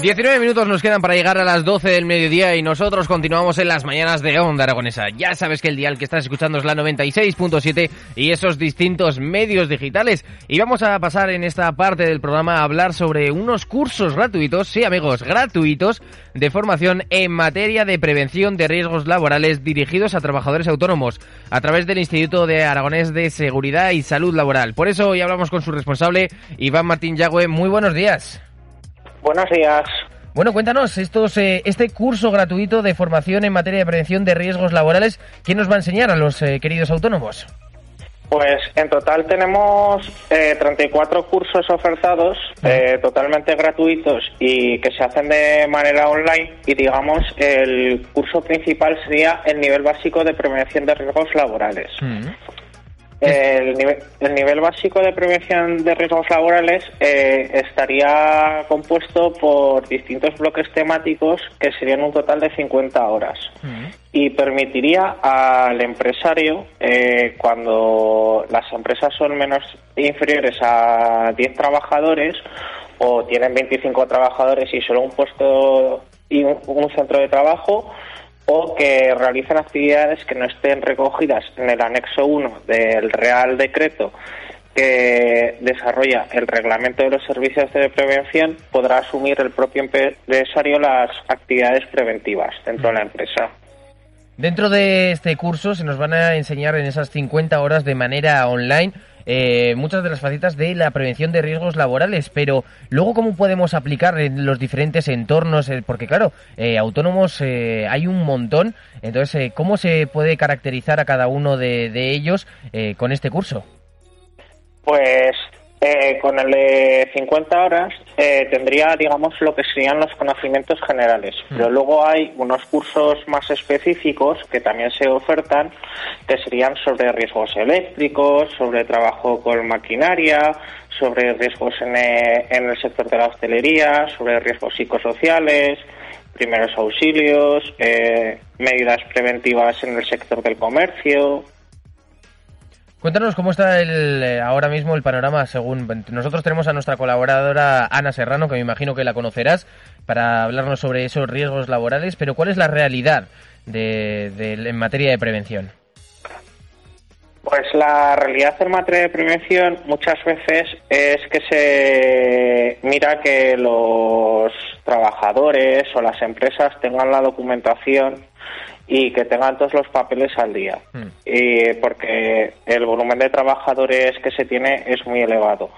19 minutos nos quedan para llegar a las 12 del mediodía y nosotros continuamos en las mañanas de Onda Aragonesa. Ya sabes que el dial que estás escuchando es la 96.7 y esos distintos medios digitales. Y vamos a pasar en esta parte del programa a hablar sobre unos cursos gratuitos, sí amigos, gratuitos, de formación en materia de prevención de riesgos laborales dirigidos a trabajadores autónomos a través del Instituto de Aragonés de Seguridad y Salud Laboral. Por eso hoy hablamos con su responsable, Iván Martín Yagüe. Muy buenos días. Buenos días. Bueno, cuéntanos, estos, eh, este curso gratuito de formación en materia de prevención de riesgos laborales, ¿qué nos va a enseñar a los eh, queridos autónomos? Pues en total tenemos eh, 34 cursos ofertados, eh, totalmente gratuitos y que se hacen de manera online. Y digamos, el curso principal sería el nivel básico de prevención de riesgos laborales. Mm. El nivel, el nivel básico de prevención de riesgos laborales eh, estaría compuesto por distintos bloques temáticos que serían un total de 50 horas. Y permitiría al empresario, eh, cuando las empresas son menos inferiores a 10 trabajadores o tienen 25 trabajadores y solo un puesto y un, un centro de trabajo, o que realicen actividades que no estén recogidas en el anexo 1 del Real Decreto que desarrolla el reglamento de los servicios de prevención, podrá asumir el propio empresario las actividades preventivas dentro de la empresa. Dentro de este curso se nos van a enseñar en esas 50 horas de manera online eh, muchas de las facetas de la prevención de riesgos laborales, pero luego cómo podemos aplicar en los diferentes entornos, Eh, porque claro, eh, autónomos eh, hay un montón, entonces cómo se puede caracterizar a cada uno de, de ellos con este curso. Pues eh, con el de 50 horas eh, tendría, digamos, lo que serían los conocimientos generales. Pero luego hay unos cursos más específicos que también se ofertan, que serían sobre riesgos eléctricos, sobre trabajo con maquinaria, sobre riesgos en, eh, en el sector de la hostelería, sobre riesgos psicosociales, primeros auxilios, eh, medidas preventivas en el sector del comercio, Cuéntanos cómo está el, eh, ahora mismo el panorama según nosotros tenemos a nuestra colaboradora Ana Serrano, que me imagino que la conocerás, para hablarnos sobre esos riesgos laborales, pero ¿cuál es la realidad de, de- en materia de prevención? Pues la realidad en materia de prevención muchas veces es que se mira que los trabajadores o las empresas tengan la documentación y que tengan todos los papeles al día. Mm. Y porque el volumen de trabajadores que se tiene es muy elevado.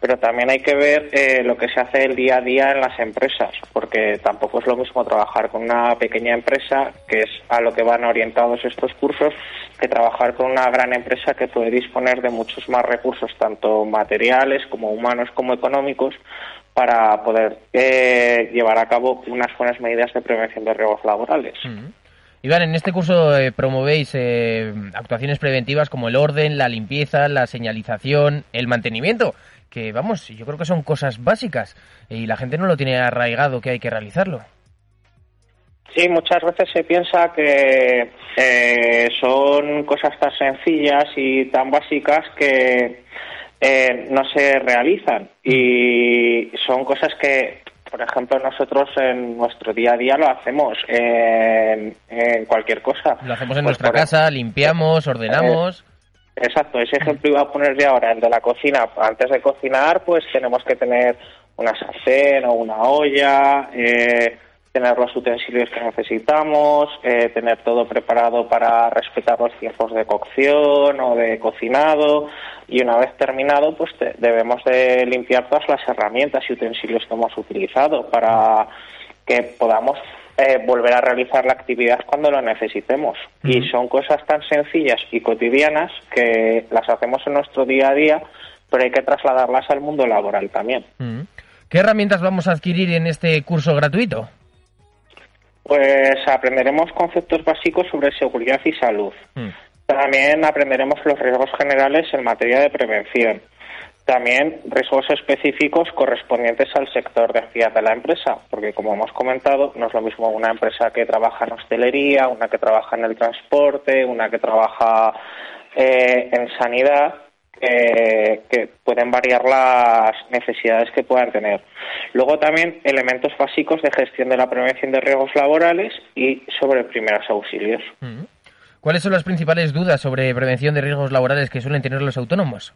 Pero también hay que ver eh, lo que se hace el día a día en las empresas, porque tampoco es lo mismo trabajar con una pequeña empresa, que es a lo que van orientados estos cursos, que trabajar con una gran empresa que puede disponer de muchos más recursos, tanto materiales como humanos como económicos, para poder eh, llevar a cabo unas buenas medidas de prevención de riesgos laborales. Iván, en este curso eh, promovéis eh, actuaciones preventivas como el orden, la limpieza, la señalización, el mantenimiento, que vamos, yo creo que son cosas básicas y la gente no lo tiene arraigado que hay que realizarlo. Sí, muchas veces se piensa que eh, son cosas tan sencillas y tan básicas que eh, no se realizan y son cosas que, por ejemplo, nosotros en nuestro día a día lo hacemos en, en cualquier cosa. Lo hacemos en Pues nuestra casa, limpiamos, ordenamos. Exacto, ese ejemplo iba a poner de ahora, el de la cocina. Antes de cocinar, pues tenemos que tener una sartén o una olla, eh, tener los utensilios que necesitamos, eh, tener todo preparado para respetar los tiempos de cocción o de cocinado y una vez terminado, pues te- debemos de limpiar todas las herramientas y utensilios que hemos utilizado para que podamos eh, volver a realizar la actividad cuando lo necesitemos. Y son cosas tan sencillas y cotidianas que las hacemos en nuestro día a día, pero hay que trasladarlas al mundo laboral también. Mm. ¿Qué herramientas vamos a adquirir en este curso gratuito? Pues aprenderemos conceptos básicos sobre seguridad y salud. Mm. También aprenderemos los riesgos generales en materia de prevención. También riesgos específicos correspondientes al sector de actividad de la empresa, porque como hemos comentado, no es lo mismo una empresa que trabaja en hostelería, una que trabaja en el transporte, una que trabaja eh, en sanidad, que pueden variar las necesidades que puedan tener. Luego también elementos básicos de gestión de la prevención de riesgos laborales y sobre primeros auxilios. Mm. ¿Cuáles son las principales dudas sobre prevención de riesgos laborales que suelen tener los autónomos?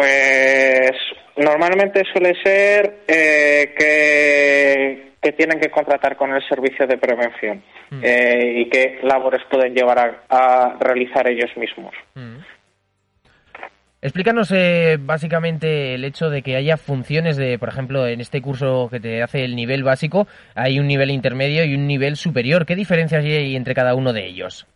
Pues normalmente suele ser eh, que, que, tienen que contratar con el servicio de prevención mm. eh, y qué labores pueden llevar a, a realizar ellos mismos. Mm. Explícanos eh, básicamente el hecho de que haya funciones de, por ejemplo, en este curso que te hace el nivel básico, hay un nivel intermedio y un nivel superior. ¿Qué diferencias hay entre cada uno de ellos?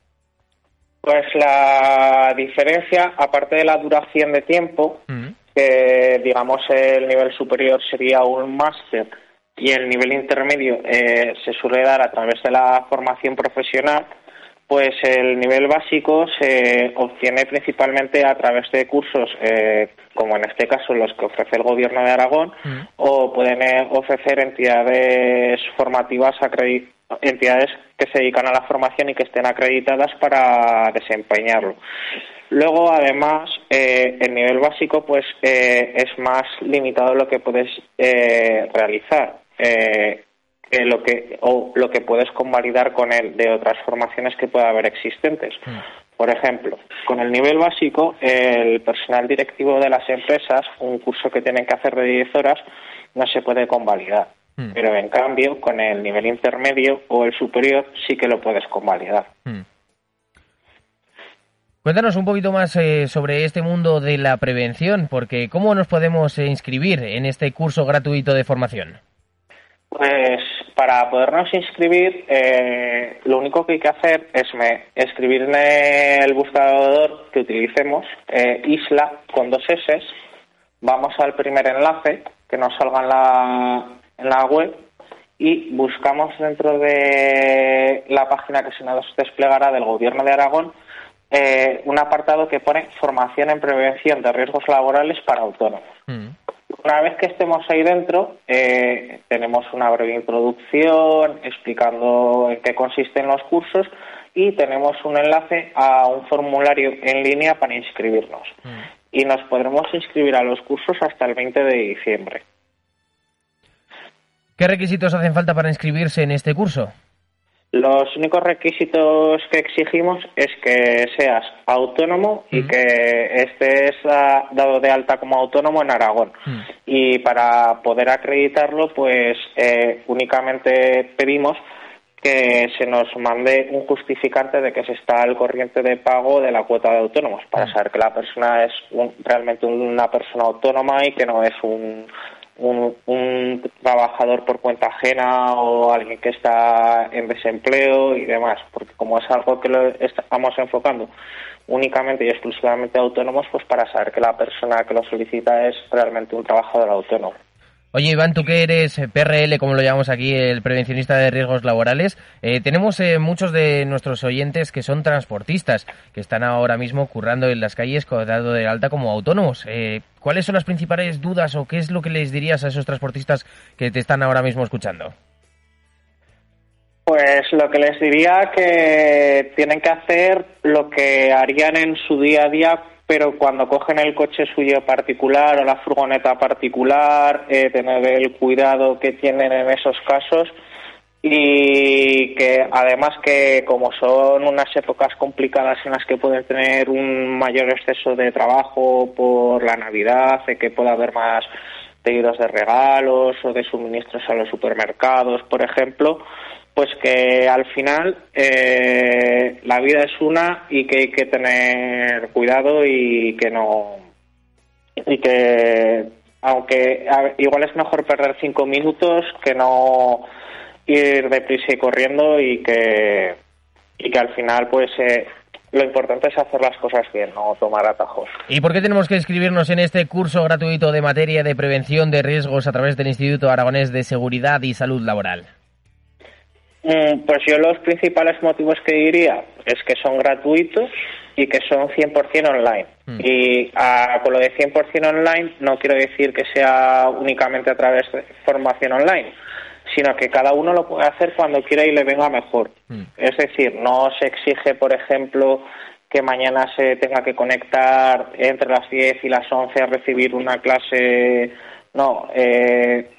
Pues la diferencia, aparte de la duración de tiempo, mm. que digamos el nivel superior sería un máster y el nivel intermedio eh, se suele dar a través de la formación profesional, pues el nivel básico se obtiene principalmente a través de cursos, eh, como en este caso los que ofrece el Gobierno de Aragón, mm. o pueden eh, ofrecer entidades formativas, entidades que se dedican a la formación y que estén acreditadas para desempeñarlo. Luego, además, eh, el nivel básico pues es más limitado lo que puedes realizar lo que o lo que puedes convalidar con él de otras formaciones que pueda haber existentes. Mm. Por ejemplo, con el nivel básico, el personal directivo de las empresas, un curso que tienen que hacer de 10 horas, no se puede convalidar. Mm. Pero en cambio, con el nivel intermedio o el superior, sí que lo puedes convalidar. Mm. Cuéntanos un poquito más eh, sobre este mundo de la prevención, porque ¿cómo nos podemos eh, inscribir en este curso gratuito de formación? Pues para podernos inscribir, eh, lo único que hay que hacer es escribir en el buscador que utilicemos eh, isla con dos S. Vamos al primer enlace que nos salga en la, en la web y buscamos dentro de la página que se nos desplegará del Gobierno de Aragón eh, un apartado que pone formación en prevención de riesgos laborales para autónomos. Mm. Una vez que estemos ahí dentro, eh, tenemos una breve introducción explicando en qué consisten los cursos y tenemos un enlace a un formulario en línea para inscribirnos. Mm. Y nos podremos inscribir a los cursos hasta el 20 de diciembre. ¿Qué requisitos hacen falta para inscribirse en este curso? Los únicos requisitos que exigimos es que seas autónomo y que estés ah, dado de alta como autónomo en Aragón. Y para poder acreditarlo, pues eh, únicamente pedimos que se nos mande un justificante de que se está al corriente de pago de la cuota de autónomos, para saber que la persona es realmente una persona autónoma y que no es un, un, trabajador por cuenta ajena o alguien que está en desempleo y demás, porque como es algo que lo estamos enfocando únicamente y exclusivamente a autónomos, pues para saber que la persona que lo solicita es realmente un trabajador autónomo. Oye, Iván, tú que eres PRL, como lo llamamos aquí, el prevencionista de riesgos laborales, eh, tenemos eh, muchos de nuestros oyentes que son transportistas, que están ahora mismo currando en las calles, dado de alta como autónomos. Eh, ¿Cuáles son las principales dudas o qué es lo que les dirías a esos transportistas que te están ahora mismo escuchando? Pues lo que les diría que tienen que hacer lo que harían en su día a día pero cuando cogen el coche suyo particular o la furgoneta particular, eh, tener el cuidado que tienen en esos casos y que además que como son unas épocas complicadas en las que pueden tener un mayor exceso de trabajo por la Navidad, de que pueda haber más pedidos de regalos o de suministros a los supermercados, por ejemplo, pues que al final eh, la vida es una y que hay que tener cuidado y que no y que aunque igual es mejor perder cinco minutos que no ir deprisa y corriendo y que y que al final pues eh, lo importante es hacer las cosas bien, no tomar atajos. ¿Y por qué tenemos que inscribirnos en este curso gratuito de materia de prevención de riesgos a través del Instituto Aragonés de Seguridad y Salud Laboral? Mm, pues yo los principales motivos que diría es que son gratuitos y que son 100% online. Mm. Y a- con lo de 100% online no quiero decir que sea únicamente a través de formación online, sino que cada uno lo puede hacer cuando quiera y le venga mejor. Mm. Es decir, no se exige, por ejemplo, que mañana se tenga que conectar entre las 10 y las 11 a recibir una clase. No, eh,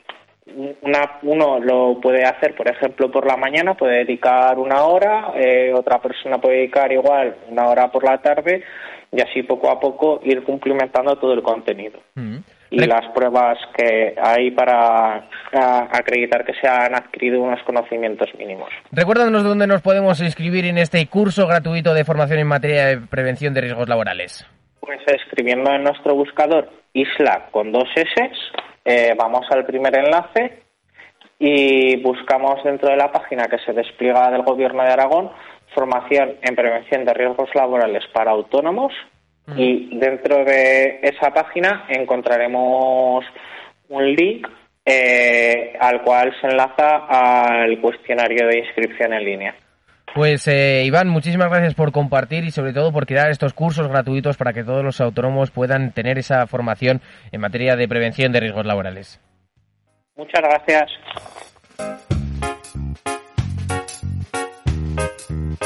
una, uno lo puede hacer, por ejemplo, por la mañana, puede dedicar una hora, eh, otra persona puede dedicar igual una hora por la tarde y así poco a poco ir cumplimentando todo el contenido. Mm. Y Re- las pruebas que hay para acreditar que se han adquirido unos conocimientos mínimos. Recuérdanos dónde nos podemos inscribir en este curso gratuito de formación en materia de prevención de riesgos laborales. Pues escribiendo en nuestro buscador Isla con dos S, eh, vamos al primer enlace y buscamos dentro de la página que se despliega del Gobierno de Aragón formación en prevención de riesgos laborales para autónomos y dentro de esa página encontraremos un link eh, al cual se enlaza al cuestionario de inscripción en línea. Pues eh, Iván, muchísimas gracias por compartir y sobre todo por crear estos cursos gratuitos para que todos los autónomos puedan tener esa formación en materia de prevención de riesgos laborales. Muchas gracias.